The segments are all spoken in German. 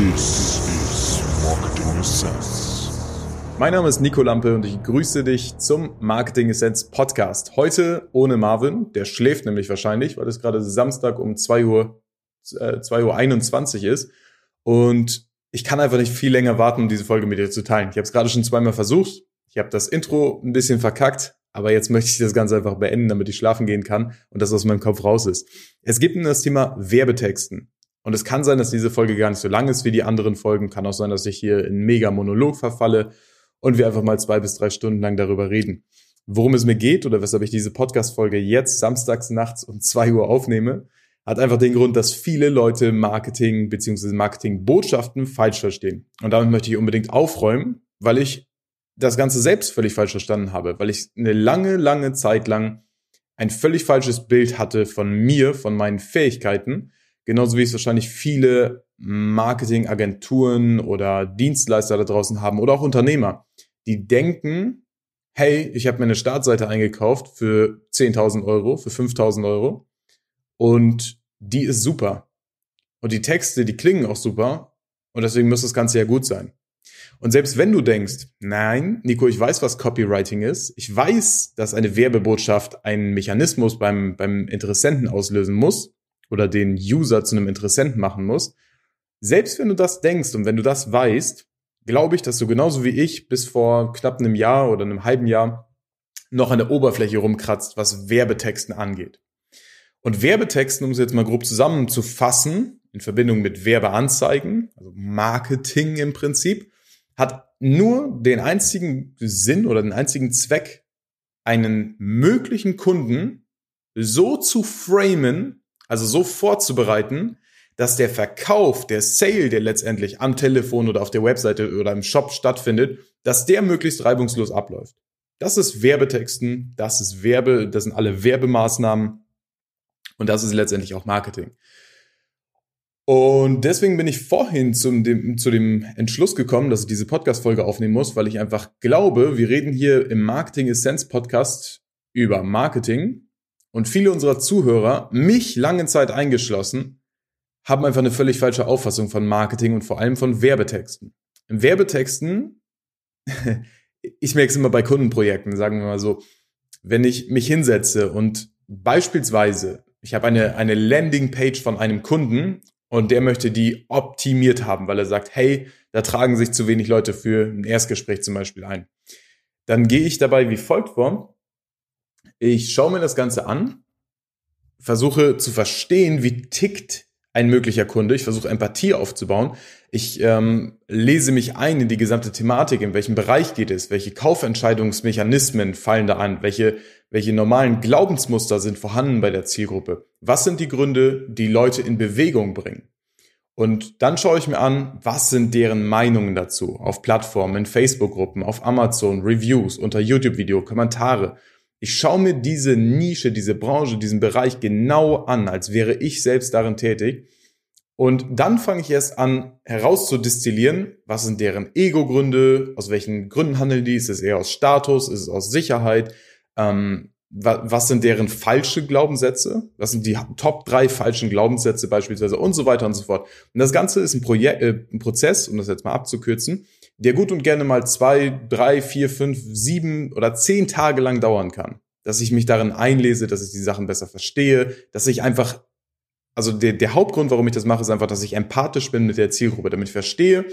This is Marketing Essence. Mein Name ist Nico Lampe und ich grüße dich zum Marketing Essence Podcast. Heute ohne Marvin, der schläft nämlich wahrscheinlich, weil es gerade Samstag um 2 Uhr, äh, 2 Uhr 21 ist. Und ich kann einfach nicht viel länger warten, um diese Folge mit dir zu teilen. Ich habe es gerade schon zweimal versucht. Ich habe das Intro ein bisschen verkackt, aber jetzt möchte ich das Ganze einfach beenden, damit ich schlafen gehen kann und das aus meinem Kopf raus ist. Es gibt das Thema Werbetexten. Und es kann sein, dass diese Folge gar nicht so lang ist wie die anderen Folgen. Kann auch sein, dass ich hier in mega Monolog verfalle und wir einfach mal zwei bis drei Stunden lang darüber reden. Worum es mir geht oder weshalb ich diese Podcast-Folge jetzt samstags nachts um zwei Uhr aufnehme, hat einfach den Grund, dass viele Leute Marketing bzw. Marketingbotschaften falsch verstehen. Und damit möchte ich unbedingt aufräumen, weil ich das Ganze selbst völlig falsch verstanden habe, weil ich eine lange, lange Zeit lang ein völlig falsches Bild hatte von mir, von meinen Fähigkeiten Genauso wie es wahrscheinlich viele Marketingagenturen oder Dienstleister da draußen haben oder auch Unternehmer, die denken, hey, ich habe mir eine Startseite eingekauft für 10.000 Euro, für 5.000 Euro und die ist super. Und die Texte, die klingen auch super und deswegen muss das Ganze ja gut sein. Und selbst wenn du denkst, nein, Nico, ich weiß, was Copywriting ist, ich weiß, dass eine Werbebotschaft einen Mechanismus beim, beim Interessenten auslösen muss, oder den User zu einem Interessenten machen muss. Selbst wenn du das denkst und wenn du das weißt, glaube ich, dass du genauso wie ich bis vor knapp einem Jahr oder einem halben Jahr noch an der Oberfläche rumkratzt, was Werbetexten angeht. Und Werbetexten, um es jetzt mal grob zusammenzufassen, in Verbindung mit Werbeanzeigen, also Marketing im Prinzip, hat nur den einzigen Sinn oder den einzigen Zweck, einen möglichen Kunden so zu framen, also so vorzubereiten, dass der Verkauf, der Sale, der letztendlich am Telefon oder auf der Webseite oder im Shop stattfindet, dass der möglichst reibungslos abläuft. Das ist Werbetexten, das ist Werbe, das sind alle Werbemaßnahmen und das ist letztendlich auch Marketing. Und deswegen bin ich vorhin zum, dem, zu dem Entschluss gekommen, dass ich diese Podcast-Folge aufnehmen muss, weil ich einfach glaube, wir reden hier im Marketing Essence Podcast über Marketing und viele unserer Zuhörer, mich lange Zeit eingeschlossen, haben einfach eine völlig falsche Auffassung von Marketing und vor allem von Werbetexten. Im Werbetexten, ich merke es immer bei Kundenprojekten, sagen wir mal so, wenn ich mich hinsetze und beispielsweise, ich habe eine, eine Landingpage von einem Kunden und der möchte die optimiert haben, weil er sagt, hey, da tragen sich zu wenig Leute für ein Erstgespräch zum Beispiel ein. Dann gehe ich dabei wie folgt vor. Ich schaue mir das Ganze an, versuche zu verstehen, wie tickt ein möglicher Kunde. Ich versuche Empathie aufzubauen. Ich ähm, lese mich ein in die gesamte Thematik, in welchem Bereich geht es, welche Kaufentscheidungsmechanismen fallen da an, welche, welche normalen Glaubensmuster sind vorhanden bei der Zielgruppe. Was sind die Gründe, die Leute in Bewegung bringen? Und dann schaue ich mir an, was sind deren Meinungen dazu auf Plattformen, in Facebook-Gruppen, auf Amazon, Reviews, unter YouTube-Video, Kommentare. Ich schaue mir diese Nische, diese Branche, diesen Bereich genau an, als wäre ich selbst darin tätig. Und dann fange ich erst an herauszudestillieren, was sind deren Ego-Gründe, aus welchen Gründen handeln die, ist es eher aus Status, ist es aus Sicherheit, ähm, was sind deren falsche Glaubenssätze, was sind die Top drei falschen Glaubenssätze beispielsweise? Und so weiter und so fort. Und das Ganze ist ein, Projekt, äh, ein Prozess, um das jetzt mal abzukürzen, der gut und gerne mal zwei, drei, vier, fünf, sieben oder zehn Tage lang dauern kann. Dass ich mich darin einlese, dass ich die Sachen besser verstehe, dass ich einfach, also der, der Hauptgrund, warum ich das mache, ist einfach, dass ich empathisch bin mit der Zielgruppe, damit ich verstehe,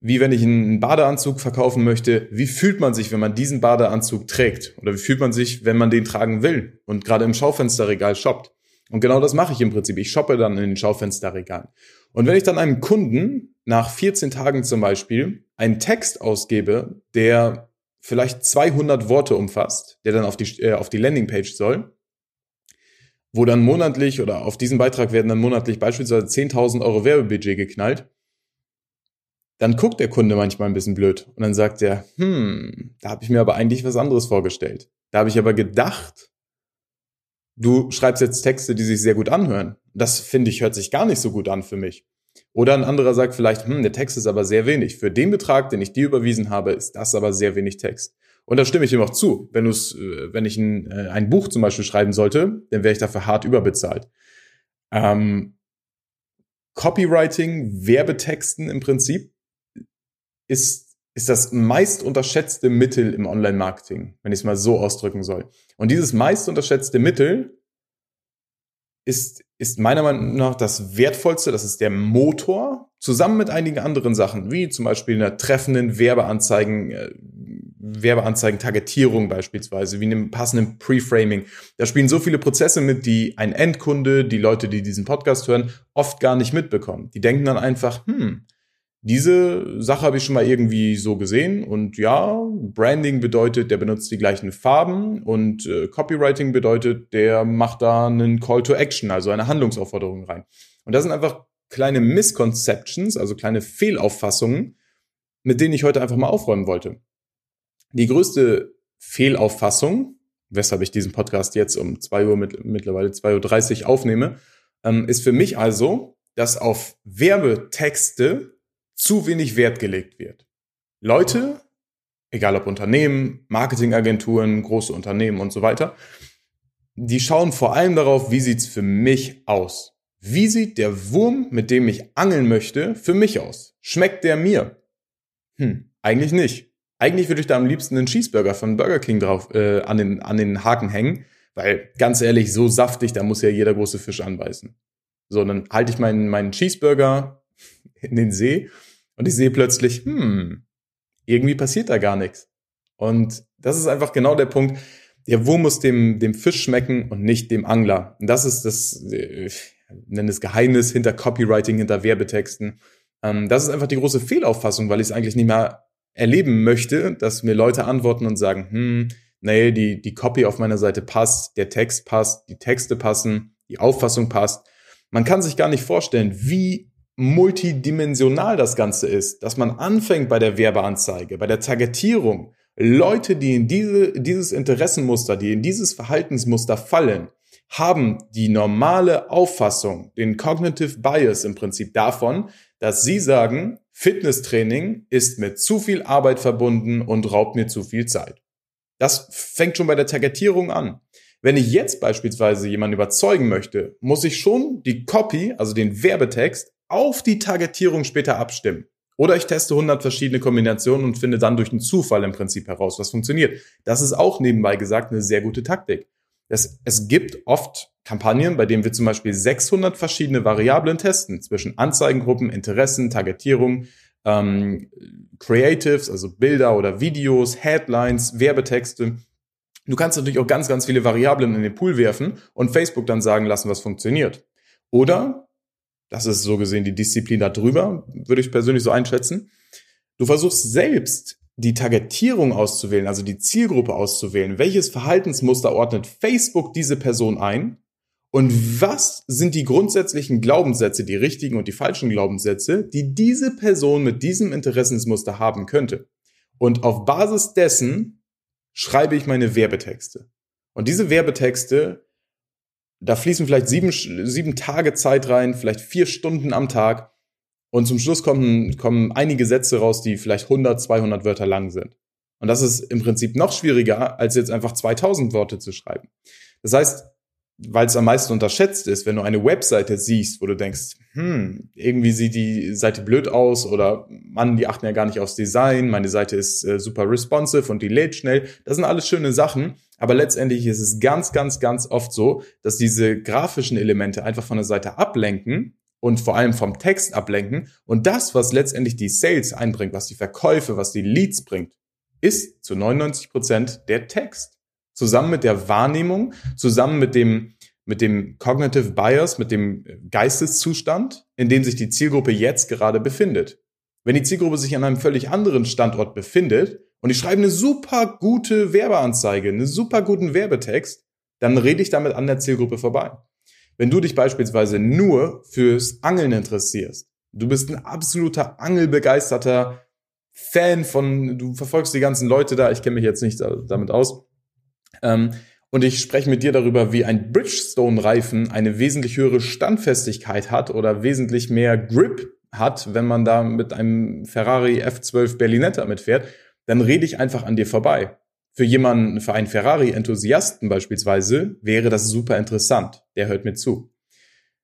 wie wenn ich einen Badeanzug verkaufen möchte, wie fühlt man sich, wenn man diesen Badeanzug trägt? Oder wie fühlt man sich, wenn man den tragen will und gerade im Schaufensterregal shoppt? Und genau das mache ich im Prinzip. Ich shoppe dann in den Schaufensterregalen. Und wenn ich dann einem Kunden nach 14 Tagen zum Beispiel einen Text ausgebe, der vielleicht 200 Worte umfasst, der dann auf die, äh, auf die Landingpage soll, wo dann monatlich oder auf diesen Beitrag werden dann monatlich beispielsweise 10.000 Euro Werbebudget geknallt, dann guckt der Kunde manchmal ein bisschen blöd und dann sagt er, hm, da habe ich mir aber eigentlich was anderes vorgestellt. Da habe ich aber gedacht, du schreibst jetzt Texte, die sich sehr gut anhören. Das finde ich hört sich gar nicht so gut an für mich. Oder ein anderer sagt vielleicht, hm, der Text ist aber sehr wenig. Für den Betrag, den ich dir überwiesen habe, ist das aber sehr wenig Text. Und da stimme ich ihm auch zu. Wenn, du's, äh, wenn ich ein, äh, ein Buch zum Beispiel schreiben sollte, dann wäre ich dafür hart überbezahlt. Ähm, Copywriting, Werbetexten im Prinzip ist, ist das meist unterschätzte Mittel im Online-Marketing, wenn ich es mal so ausdrücken soll. Und dieses meist unterschätzte Mittel ist, ist meiner Meinung nach das wertvollste, das ist der Motor, zusammen mit einigen anderen Sachen, wie zum Beispiel einer treffenden Werbeanzeigen, äh, Werbeanzeigen-Targetierung beispielsweise, wie einem passenden Preframing. Da spielen so viele Prozesse mit, die ein Endkunde, die Leute, die diesen Podcast hören, oft gar nicht mitbekommen. Die denken dann einfach, hm, diese Sache habe ich schon mal irgendwie so gesehen und ja, Branding bedeutet, der benutzt die gleichen Farben und äh, Copywriting bedeutet, der macht da einen Call to Action, also eine Handlungsaufforderung rein. Und das sind einfach kleine Misconceptions, also kleine Fehlauffassungen, mit denen ich heute einfach mal aufräumen wollte. Die größte Fehlauffassung, weshalb ich diesen Podcast jetzt um zwei Uhr mit, mittlerweile 2.30 Uhr aufnehme, ähm, ist für mich also, dass auf Werbetexte zu wenig Wert gelegt wird. Leute, egal ob Unternehmen, Marketingagenturen, große Unternehmen und so weiter, die schauen vor allem darauf, wie sieht's für mich aus? Wie sieht der Wurm, mit dem ich angeln möchte, für mich aus? Schmeckt der mir? Hm, eigentlich nicht. Eigentlich würde ich da am liebsten einen Cheeseburger von Burger King drauf äh, an, den, an den Haken hängen, weil ganz ehrlich, so saftig, da muss ja jeder große Fisch anbeißen. So, dann halte ich meinen, meinen Cheeseburger in den See und ich sehe plötzlich, hm, irgendwie passiert da gar nichts. Und das ist einfach genau der Punkt. Der Wurm muss dem, dem Fisch schmecken und nicht dem Angler. Und das ist das, äh, ich nenne es Geheimnis hinter Copywriting, hinter Werbetexten. Ähm, das ist einfach die große Fehlauffassung, weil ich es eigentlich nicht mehr erleben möchte, dass mir Leute antworten und sagen, hm, nee, die, die Copy auf meiner Seite passt, der Text passt, die Texte passen, die Auffassung passt. Man kann sich gar nicht vorstellen, wie multidimensional das Ganze ist, dass man anfängt bei der Werbeanzeige, bei der Targetierung, Leute, die in diese, dieses Interessenmuster, die in dieses Verhaltensmuster fallen, haben die normale Auffassung, den Cognitive Bias im Prinzip davon, dass sie sagen, Fitnesstraining ist mit zu viel Arbeit verbunden und raubt mir zu viel Zeit. Das fängt schon bei der Targetierung an. Wenn ich jetzt beispielsweise jemanden überzeugen möchte, muss ich schon die Copy, also den Werbetext, auf die Targetierung später abstimmen. Oder ich teste 100 verschiedene Kombinationen und finde dann durch einen Zufall im Prinzip heraus, was funktioniert. Das ist auch nebenbei gesagt eine sehr gute Taktik. Es, es gibt oft Kampagnen, bei denen wir zum Beispiel 600 verschiedene Variablen testen zwischen Anzeigengruppen, Interessen, Targetierung, ähm, Creatives, also Bilder oder Videos, Headlines, Werbetexte. Du kannst natürlich auch ganz, ganz viele Variablen in den Pool werfen und Facebook dann sagen lassen, was funktioniert. Oder das ist so gesehen die Disziplin da drüber, würde ich persönlich so einschätzen. Du versuchst selbst die Targetierung auszuwählen, also die Zielgruppe auszuwählen. Welches Verhaltensmuster ordnet Facebook diese Person ein? Und was sind die grundsätzlichen Glaubenssätze, die richtigen und die falschen Glaubenssätze, die diese Person mit diesem Interessensmuster haben könnte? Und auf Basis dessen schreibe ich meine Werbetexte. Und diese Werbetexte da fließen vielleicht sieben, sieben Tage Zeit rein, vielleicht vier Stunden am Tag. Und zum Schluss kommen, kommen einige Sätze raus, die vielleicht 100, 200 Wörter lang sind. Und das ist im Prinzip noch schwieriger, als jetzt einfach 2000 Worte zu schreiben. Das heißt, weil es am meisten unterschätzt ist, wenn du eine Webseite siehst, wo du denkst, hm, irgendwie sieht die Seite blöd aus oder Mann, die achten ja gar nicht aufs Design, meine Seite ist äh, super responsive und die lädt schnell. Das sind alles schöne Sachen, aber letztendlich ist es ganz, ganz, ganz oft so, dass diese grafischen Elemente einfach von der Seite ablenken und vor allem vom Text ablenken. Und das, was letztendlich die Sales einbringt, was die Verkäufe, was die Leads bringt, ist zu 99 Prozent der Text. Zusammen mit der Wahrnehmung, zusammen mit dem, mit dem Cognitive Bias, mit dem Geisteszustand, in dem sich die Zielgruppe jetzt gerade befindet. Wenn die Zielgruppe sich an einem völlig anderen Standort befindet und ich schreibe eine super gute Werbeanzeige, einen super guten Werbetext, dann rede ich damit an der Zielgruppe vorbei. Wenn du dich beispielsweise nur fürs Angeln interessierst, du bist ein absoluter Angelbegeisterter Fan von, du verfolgst die ganzen Leute da, ich kenne mich jetzt nicht damit aus, ähm, und ich spreche mit dir darüber, wie ein Bridgestone-Reifen eine wesentlich höhere Standfestigkeit hat oder wesentlich mehr Grip hat, wenn man da mit einem Ferrari F12 Berlinetta mitfährt, dann rede ich einfach an dir vorbei. Für jemanden, für einen Ferrari-Enthusiasten beispielsweise, wäre das super interessant. Der hört mir zu.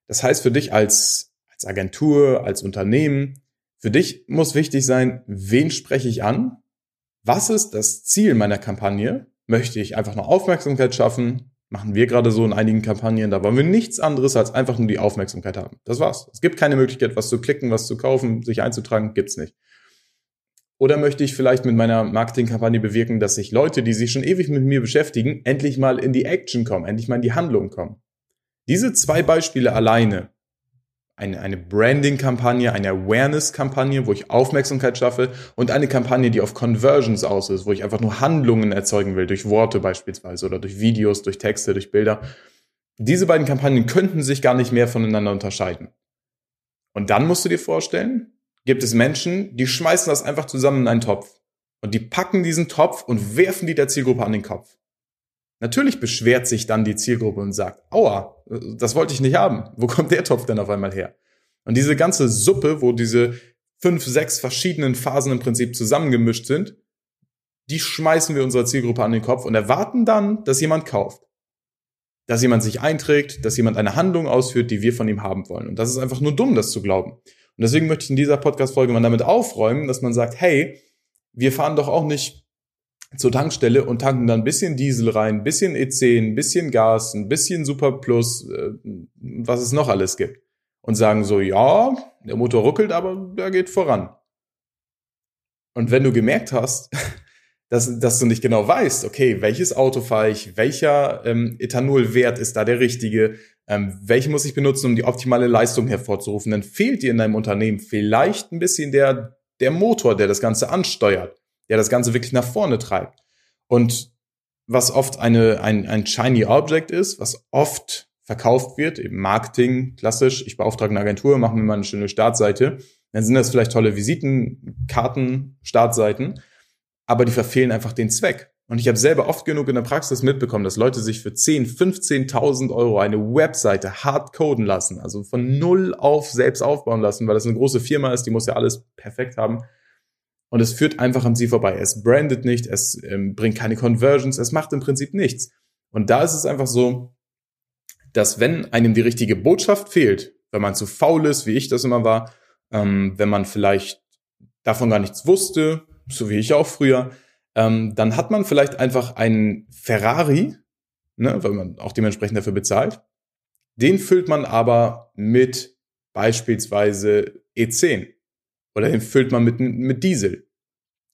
Das heißt für dich als, als Agentur, als Unternehmen. Für dich muss wichtig sein, wen spreche ich an? Was ist das Ziel meiner Kampagne? Möchte ich einfach nur Aufmerksamkeit schaffen? Machen wir gerade so in einigen Kampagnen. Da wollen wir nichts anderes als einfach nur die Aufmerksamkeit haben. Das war's. Es gibt keine Möglichkeit, was zu klicken, was zu kaufen, sich einzutragen. Gibt's nicht. Oder möchte ich vielleicht mit meiner Marketingkampagne bewirken, dass sich Leute, die sich schon ewig mit mir beschäftigen, endlich mal in die Action kommen, endlich mal in die Handlung kommen? Diese zwei Beispiele alleine, eine, eine Branding-Kampagne, eine Awareness-Kampagne, wo ich Aufmerksamkeit schaffe und eine Kampagne, die auf Conversions aus ist, wo ich einfach nur Handlungen erzeugen will, durch Worte beispielsweise oder durch Videos, durch Texte, durch Bilder. Diese beiden Kampagnen könnten sich gar nicht mehr voneinander unterscheiden. Und dann musst du dir vorstellen, gibt es Menschen, die schmeißen das einfach zusammen in einen Topf. Und die packen diesen Topf und werfen die der Zielgruppe an den Kopf. Natürlich beschwert sich dann die Zielgruppe und sagt, aua, das wollte ich nicht haben. Wo kommt der Topf denn auf einmal her? Und diese ganze Suppe, wo diese fünf, sechs verschiedenen Phasen im Prinzip zusammengemischt sind, die schmeißen wir unserer Zielgruppe an den Kopf und erwarten dann, dass jemand kauft. Dass jemand sich einträgt, dass jemand eine Handlung ausführt, die wir von ihm haben wollen. Und das ist einfach nur dumm, das zu glauben. Und deswegen möchte ich in dieser Podcast-Folge mal damit aufräumen, dass man sagt, hey, wir fahren doch auch nicht zur Tankstelle und tanken dann ein bisschen Diesel rein, ein bisschen E10, ein bisschen Gas, ein bisschen Super Plus, äh, was es noch alles gibt. Und sagen so, ja, der Motor ruckelt, aber der geht voran. Und wenn du gemerkt hast, dass, dass du nicht genau weißt, okay, welches Auto fahre ich, welcher ähm, Ethanolwert ist da der richtige, ähm, welche muss ich benutzen, um die optimale Leistung hervorzurufen, dann fehlt dir in deinem Unternehmen vielleicht ein bisschen der, der Motor, der das Ganze ansteuert, der das Ganze wirklich nach vorne treibt. Und was oft eine, ein, ein shiny Object ist, was oft verkauft wird, eben Marketing, klassisch, ich beauftrage eine Agentur, machen wir mal eine schöne Startseite, dann sind das vielleicht tolle Visitenkarten, Startseiten, aber die verfehlen einfach den Zweck. Und ich habe selber oft genug in der Praxis mitbekommen, dass Leute sich für 10, 15.000 Euro eine Webseite hart coden lassen, also von null auf selbst aufbauen lassen, weil das eine große Firma ist, die muss ja alles perfekt haben. Und es führt einfach an sie vorbei. Es brandet nicht, es ähm, bringt keine Conversions, es macht im Prinzip nichts. Und da ist es einfach so, dass wenn einem die richtige Botschaft fehlt, wenn man zu faul ist, wie ich das immer war, ähm, wenn man vielleicht davon gar nichts wusste, so wie ich auch früher, ähm, dann hat man vielleicht einfach einen Ferrari, ne, weil man auch dementsprechend dafür bezahlt. Den füllt man aber mit beispielsweise E10 oder den füllt man mit, mit Diesel.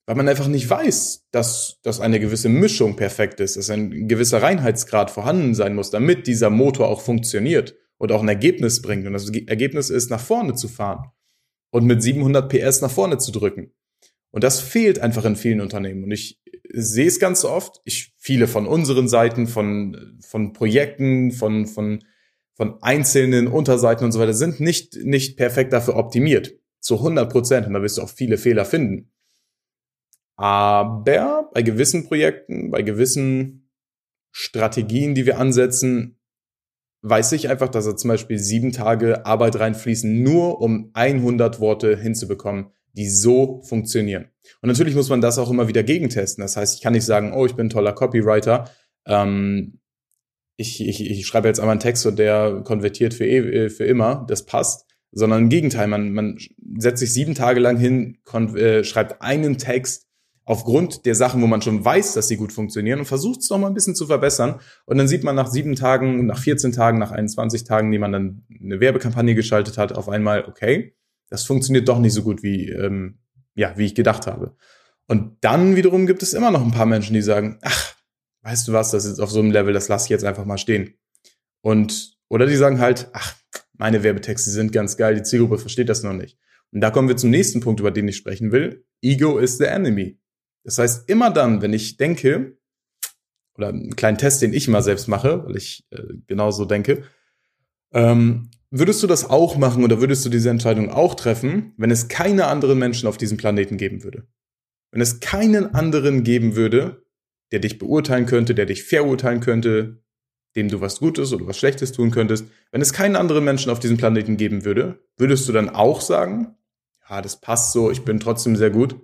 Weil man einfach nicht weiß, dass, dass eine gewisse Mischung perfekt ist, dass ein gewisser Reinheitsgrad vorhanden sein muss, damit dieser Motor auch funktioniert und auch ein Ergebnis bringt. Und das Ergebnis ist, nach vorne zu fahren und mit 700 PS nach vorne zu drücken. Und das fehlt einfach in vielen Unternehmen. Und ich sehe es ganz oft. Ich, viele von unseren Seiten, von, von Projekten, von, von, von einzelnen Unterseiten und so weiter sind nicht, nicht perfekt dafür optimiert. Zu 100 Prozent. Und da wirst du auch viele Fehler finden. Aber bei gewissen Projekten, bei gewissen Strategien, die wir ansetzen, weiß ich einfach, dass er zum Beispiel sieben Tage Arbeit reinfließen, nur um 100 Worte hinzubekommen, die so funktionieren. Und natürlich muss man das auch immer wieder gegentesten. Das heißt, ich kann nicht sagen, oh, ich bin ein toller Copywriter. Ähm, ich, ich, ich schreibe jetzt einmal einen Text und der konvertiert für, eh, für immer, das passt. Sondern im Gegenteil, man, man setzt sich sieben Tage lang hin, äh, schreibt einen Text aufgrund der Sachen, wo man schon weiß, dass sie gut funktionieren und versucht es noch mal ein bisschen zu verbessern. Und dann sieht man nach sieben Tagen, nach 14 Tagen, nach 21 Tagen, die man dann eine Werbekampagne geschaltet hat, auf einmal, okay, das funktioniert doch nicht so gut, wie, ähm, ja, wie ich gedacht habe. Und dann wiederum gibt es immer noch ein paar Menschen, die sagen, ach, weißt du was, das ist auf so einem Level, das lasse ich jetzt einfach mal stehen. Und, oder die sagen halt, ach, meine Werbetexte sind ganz geil, die Zielgruppe versteht das noch nicht. Und da kommen wir zum nächsten Punkt, über den ich sprechen will. Ego is the enemy. Das heißt, immer dann, wenn ich denke, oder einen kleinen Test, den ich mal selbst mache, weil ich äh, genauso denke, ähm, Würdest du das auch machen oder würdest du diese Entscheidung auch treffen, wenn es keine anderen Menschen auf diesem Planeten geben würde? Wenn es keinen anderen geben würde, der dich beurteilen könnte, der dich verurteilen könnte, dem du was Gutes oder was Schlechtes tun könntest, wenn es keinen anderen Menschen auf diesem Planeten geben würde, würdest du dann auch sagen, ja, das passt so, ich bin trotzdem sehr gut?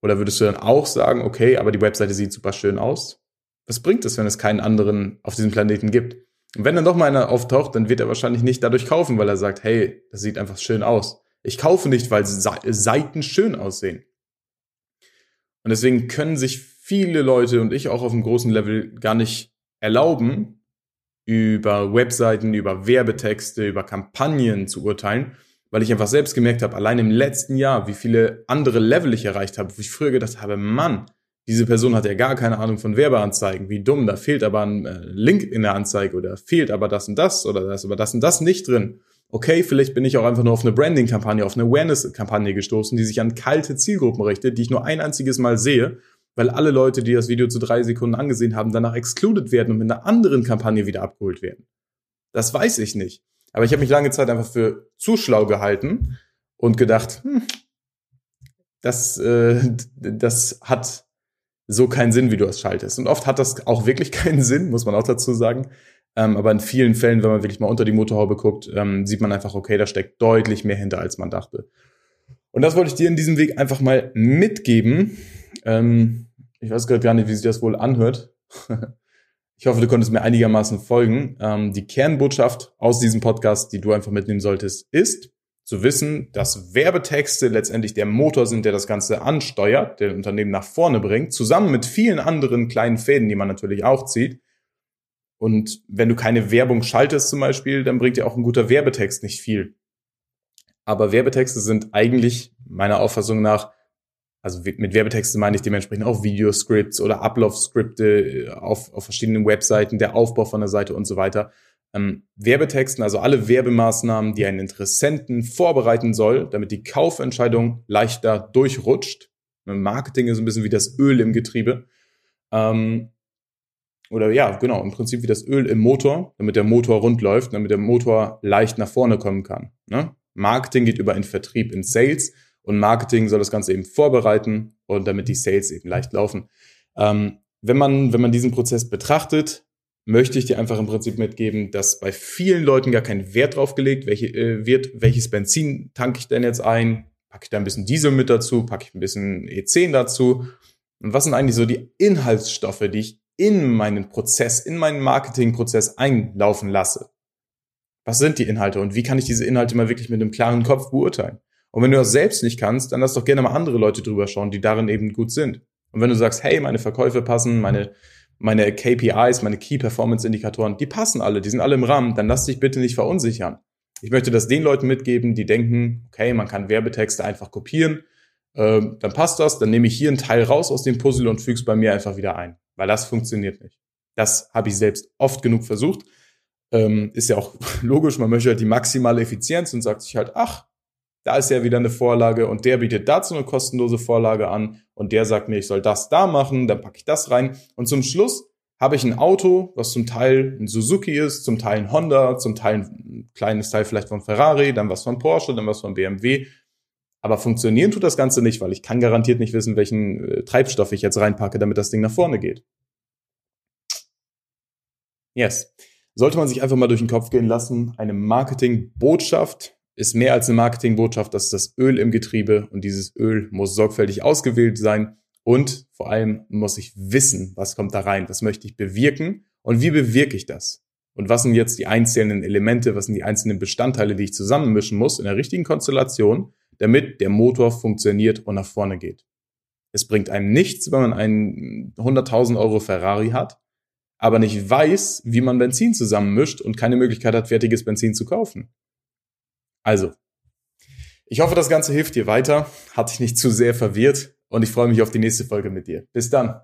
Oder würdest du dann auch sagen, okay, aber die Webseite sieht super schön aus? Was bringt es, wenn es keinen anderen auf diesem Planeten gibt? Und wenn dann doch mal einer auftaucht, dann wird er wahrscheinlich nicht dadurch kaufen, weil er sagt, hey, das sieht einfach schön aus. Ich kaufe nicht, weil Seiten schön aussehen. Und deswegen können sich viele Leute und ich auch auf einem großen Level gar nicht erlauben, über Webseiten, über Werbetexte, über Kampagnen zu urteilen, weil ich einfach selbst gemerkt habe, allein im letzten Jahr, wie viele andere Level ich erreicht habe, wo ich früher gedacht habe, Mann, diese Person hat ja gar keine Ahnung von Werbeanzeigen, wie dumm, da fehlt aber ein äh, Link in der Anzeige oder fehlt aber das und das oder da ist aber das und das nicht drin. Okay, vielleicht bin ich auch einfach nur auf eine Branding-Kampagne, auf eine Awareness-Kampagne gestoßen, die sich an kalte Zielgruppen richtet, die ich nur ein einziges Mal sehe, weil alle Leute, die das Video zu drei Sekunden angesehen haben, danach excluded werden und mit einer anderen Kampagne wieder abgeholt werden. Das weiß ich nicht. Aber ich habe mich lange Zeit einfach für zu schlau gehalten und gedacht, hm, das, äh, das hat so keinen Sinn, wie du es schaltest. Und oft hat das auch wirklich keinen Sinn, muss man auch dazu sagen. Ähm, aber in vielen Fällen, wenn man wirklich mal unter die Motorhaube guckt, ähm, sieht man einfach, okay, da steckt deutlich mehr hinter, als man dachte. Und das wollte ich dir in diesem Weg einfach mal mitgeben. Ähm, ich weiß gerade gar nicht, wie sich das wohl anhört. ich hoffe, du konntest mir einigermaßen folgen. Ähm, die Kernbotschaft aus diesem Podcast, die du einfach mitnehmen solltest, ist, zu wissen, dass Werbetexte letztendlich der Motor sind, der das Ganze ansteuert, der Unternehmen nach vorne bringt, zusammen mit vielen anderen kleinen Fäden, die man natürlich auch zieht. Und wenn du keine Werbung schaltest zum Beispiel, dann bringt dir auch ein guter Werbetext nicht viel. Aber Werbetexte sind eigentlich meiner Auffassung nach, also mit Werbetexten meine ich dementsprechend auch Videoscripts oder Ablaufskripte auf, auf verschiedenen Webseiten, der Aufbau von der Seite und so weiter ähm, Werbetexten, also alle Werbemaßnahmen, die einen Interessenten vorbereiten soll, damit die Kaufentscheidung leichter durchrutscht. Marketing ist ein bisschen wie das Öl im Getriebe. Ähm, oder ja, genau, im Prinzip wie das Öl im Motor, damit der Motor rund läuft, damit der Motor leicht nach vorne kommen kann. Ne? Marketing geht über in Vertrieb, in Sales und Marketing soll das Ganze eben vorbereiten und damit die Sales eben leicht laufen. Ähm, wenn man, wenn man diesen Prozess betrachtet, möchte ich dir einfach im Prinzip mitgeben, dass bei vielen Leuten gar kein Wert drauf gelegt welche, äh, wird, welches Benzin tanke ich denn jetzt ein, packe ich da ein bisschen Diesel mit dazu, packe ich ein bisschen E10 dazu. Und was sind eigentlich so die Inhaltsstoffe, die ich in meinen Prozess, in meinen Marketingprozess einlaufen lasse? Was sind die Inhalte und wie kann ich diese Inhalte mal wirklich mit einem klaren Kopf beurteilen? Und wenn du das selbst nicht kannst, dann lass doch gerne mal andere Leute drüber schauen, die darin eben gut sind. Und wenn du sagst, hey, meine Verkäufe passen, meine meine KPIs, meine Key Performance Indikatoren, die passen alle, die sind alle im Rahmen, dann lass dich bitte nicht verunsichern. Ich möchte das den Leuten mitgeben, die denken, okay, man kann Werbetexte einfach kopieren, äh, dann passt das, dann nehme ich hier einen Teil raus aus dem Puzzle und füge es bei mir einfach wieder ein, weil das funktioniert nicht. Das habe ich selbst oft genug versucht. Ähm, ist ja auch logisch, man möchte halt die maximale Effizienz und sagt sich halt, ach, da ist ja wieder eine Vorlage und der bietet dazu eine kostenlose Vorlage an und der sagt mir, ich soll das da machen, dann packe ich das rein und zum Schluss habe ich ein Auto, was zum Teil ein Suzuki ist, zum Teil ein Honda, zum Teil ein kleines Teil vielleicht von Ferrari, dann was von Porsche, dann was von BMW. Aber funktionieren tut das Ganze nicht, weil ich kann garantiert nicht wissen, welchen äh, Treibstoff ich jetzt reinpacke, damit das Ding nach vorne geht. Yes. Sollte man sich einfach mal durch den Kopf gehen lassen, eine Marketingbotschaft ist mehr als eine Marketingbotschaft, das ist das Öl im Getriebe und dieses Öl muss sorgfältig ausgewählt sein und vor allem muss ich wissen, was kommt da rein, was möchte ich bewirken und wie bewirke ich das? Und was sind jetzt die einzelnen Elemente, was sind die einzelnen Bestandteile, die ich zusammenmischen muss in der richtigen Konstellation, damit der Motor funktioniert und nach vorne geht. Es bringt einem nichts, wenn man einen 100.000 Euro Ferrari hat, aber nicht weiß, wie man Benzin zusammenmischt und keine Möglichkeit hat, fertiges Benzin zu kaufen. Also, ich hoffe, das Ganze hilft dir weiter, hat dich nicht zu sehr verwirrt und ich freue mich auf die nächste Folge mit dir. Bis dann.